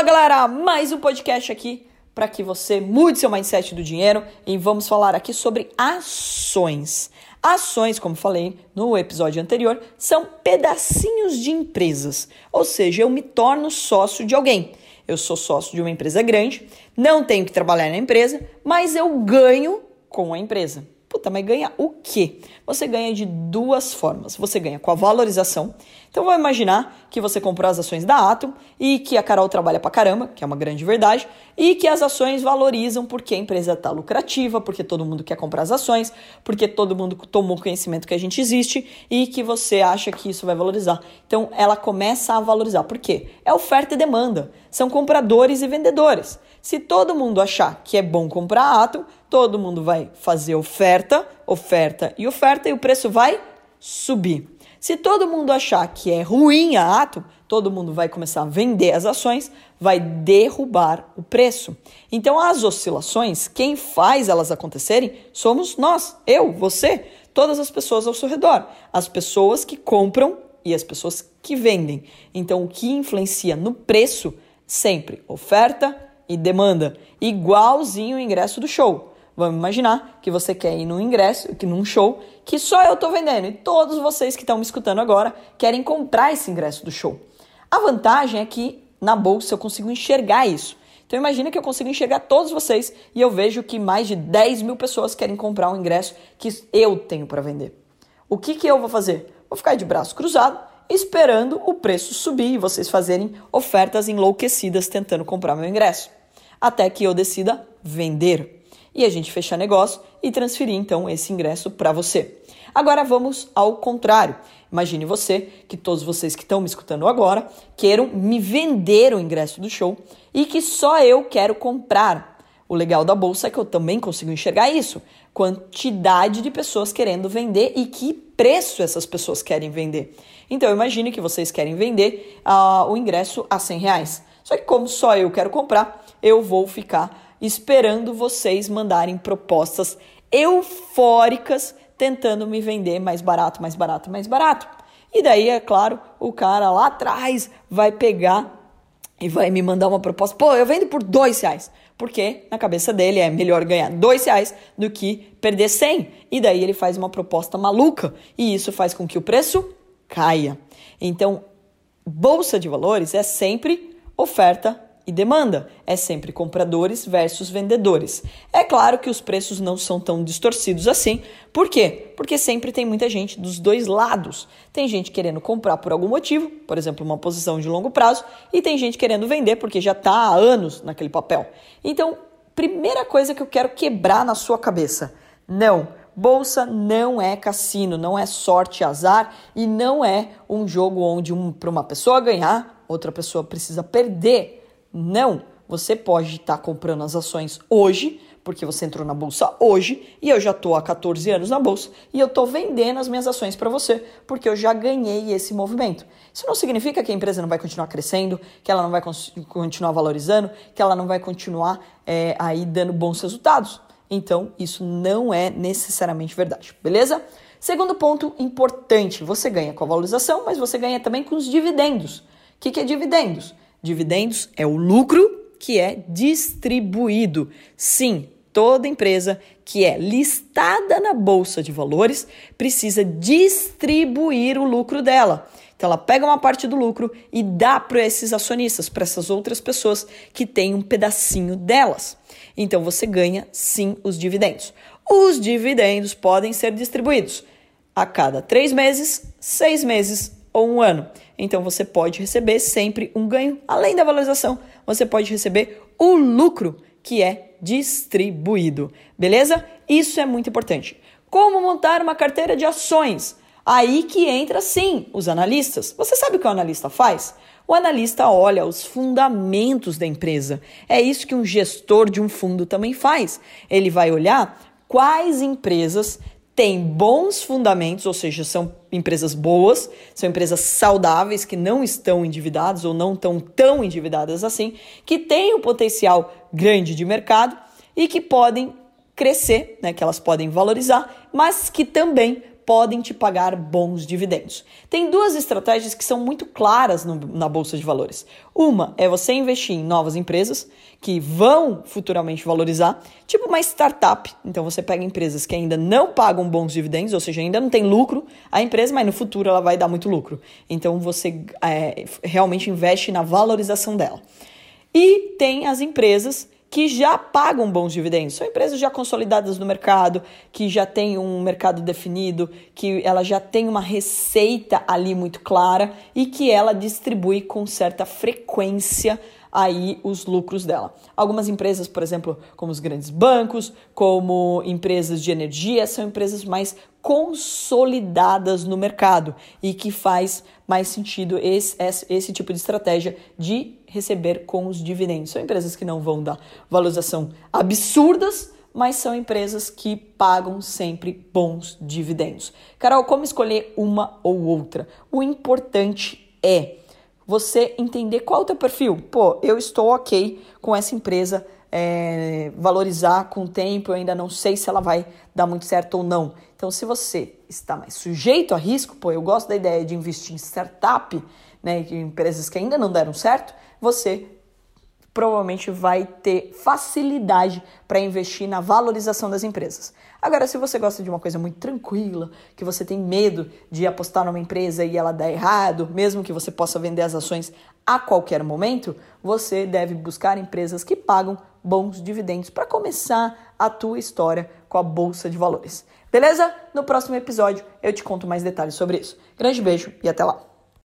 Fala galera, mais um podcast aqui para que você mude seu mindset do dinheiro e vamos falar aqui sobre ações. Ações, como falei no episódio anterior, são pedacinhos de empresas, ou seja, eu me torno sócio de alguém. Eu sou sócio de uma empresa grande, não tenho que trabalhar na empresa, mas eu ganho com a empresa. Puta, mas ganha o quê? Você ganha de duas formas. Você ganha com a valorização. Então vamos imaginar que você comprou as ações da Atom e que a Carol trabalha pra caramba, que é uma grande verdade, e que as ações valorizam porque a empresa tá lucrativa, porque todo mundo quer comprar as ações, porque todo mundo tomou conhecimento que a gente existe e que você acha que isso vai valorizar. Então ela começa a valorizar. Por quê? É oferta e demanda. São compradores e vendedores. Se todo mundo achar que é bom comprar a Atom, todo mundo vai fazer oferta, oferta e oferta e o preço vai subir. Se todo mundo achar que é ruim a Atom, todo mundo vai começar a vender as ações, vai derrubar o preço. Então, as oscilações, quem faz elas acontecerem somos nós, eu, você, todas as pessoas ao seu redor, as pessoas que compram e as pessoas que vendem. Então, o que influencia no preço sempre oferta e demanda, igualzinho o ingresso do show. Vamos imaginar que você quer ir num ingresso, que num show, que só eu estou vendendo e todos vocês que estão me escutando agora querem comprar esse ingresso do show. A vantagem é que na bolsa eu consigo enxergar isso. Então imagina que eu consigo enxergar todos vocês e eu vejo que mais de 10 mil pessoas querem comprar um ingresso que eu tenho para vender. O que, que eu vou fazer? Vou ficar de braço cruzado esperando o preço subir e vocês fazerem ofertas enlouquecidas tentando comprar meu ingresso. Até que eu decida vender. E a gente fechar negócio e transferir então esse ingresso para você. Agora vamos ao contrário. Imagine você, que todos vocês que estão me escutando agora, queiram me vender o ingresso do show e que só eu quero comprar. O legal da bolsa é que eu também consigo enxergar isso. Quantidade de pessoas querendo vender e que preço essas pessoas querem vender. Então imagine que vocês querem vender uh, o ingresso a 100 reais. Só que como só eu quero comprar, eu vou ficar esperando vocês mandarem propostas eufóricas tentando me vender mais barato, mais barato, mais barato. E daí, é claro, o cara lá atrás vai pegar e vai me mandar uma proposta. Pô, eu vendo por dois reais. Porque na cabeça dele é melhor ganhar dois reais do que perder cem. E daí ele faz uma proposta maluca. E isso faz com que o preço caia. Então, bolsa de valores é sempre oferta e demanda. É sempre compradores versus vendedores. É claro que os preços não são tão distorcidos assim. Por quê? Porque sempre tem muita gente dos dois lados. Tem gente querendo comprar por algum motivo, por exemplo, uma posição de longo prazo, e tem gente querendo vender porque já está há anos naquele papel. Então, primeira coisa que eu quero quebrar na sua cabeça: não. Bolsa não é cassino, não é sorte, azar e não é um jogo onde um, para uma pessoa ganhar, outra pessoa precisa perder. Não, você pode estar tá comprando as ações hoje, porque você entrou na bolsa hoje, e eu já estou há 14 anos na bolsa, e eu estou vendendo as minhas ações para você, porque eu já ganhei esse movimento. Isso não significa que a empresa não vai continuar crescendo, que ela não vai continuar valorizando, que ela não vai continuar é, aí dando bons resultados. Então, isso não é necessariamente verdade, beleza? Segundo ponto importante, você ganha com a valorização, mas você ganha também com os dividendos. O que, que é dividendos? Dividendos é o lucro que é distribuído. Sim, toda empresa que é listada na bolsa de valores precisa distribuir o lucro dela. Então ela pega uma parte do lucro e dá para esses acionistas, para essas outras pessoas que têm um pedacinho delas. Então você ganha sim os dividendos. Os dividendos podem ser distribuídos a cada três meses, seis meses ou um ano. Então você pode receber sempre um ganho, além da valorização, você pode receber o lucro que é distribuído, beleza? Isso é muito importante. Como montar uma carteira de ações? Aí que entra sim os analistas. Você sabe o que o analista faz? O analista olha os fundamentos da empresa. É isso que um gestor de um fundo também faz. Ele vai olhar quais empresas têm bons fundamentos, ou seja, são empresas boas, são empresas saudáveis que não estão endividadas ou não estão tão endividadas assim, que têm um potencial grande de mercado e que podem crescer, né, que elas podem valorizar, mas que também podem te pagar bons dividendos. Tem duas estratégias que são muito claras no, na bolsa de valores. Uma é você investir em novas empresas que vão futuramente valorizar, tipo uma startup. Então você pega empresas que ainda não pagam bons dividendos, ou seja, ainda não tem lucro a empresa, mas no futuro ela vai dar muito lucro. Então você é, realmente investe na valorização dela. E tem as empresas que já pagam bons dividendos. São empresas já consolidadas no mercado, que já têm um mercado definido, que ela já tem uma receita ali muito clara e que ela distribui com certa frequência aí os lucros dela. Algumas empresas, por exemplo, como os grandes bancos, como empresas de energia, são empresas mais consolidadas no mercado e que faz mais sentido esse, esse, esse tipo de estratégia de receber com os dividendos. São empresas que não vão dar valorização absurdas, mas são empresas que pagam sempre bons dividendos. Carol, como escolher uma ou outra? O importante é você entender qual é o teu perfil. Pô, eu estou ok com essa empresa é, valorizar com o tempo, eu ainda não sei se ela vai dar muito certo ou não. Então, se você está mais sujeito a risco, pô, eu gosto da ideia de investir em startup, né, de empresas que ainda não deram certo, você provavelmente vai ter facilidade para investir na valorização das empresas. Agora, se você gosta de uma coisa muito tranquila, que você tem medo de apostar numa empresa e ela dar errado, mesmo que você possa vender as ações a qualquer momento, você deve buscar empresas que pagam bons dividendos para começar a tua história com a bolsa de valores. Beleza? No próximo episódio eu te conto mais detalhes sobre isso. Grande beijo e até lá.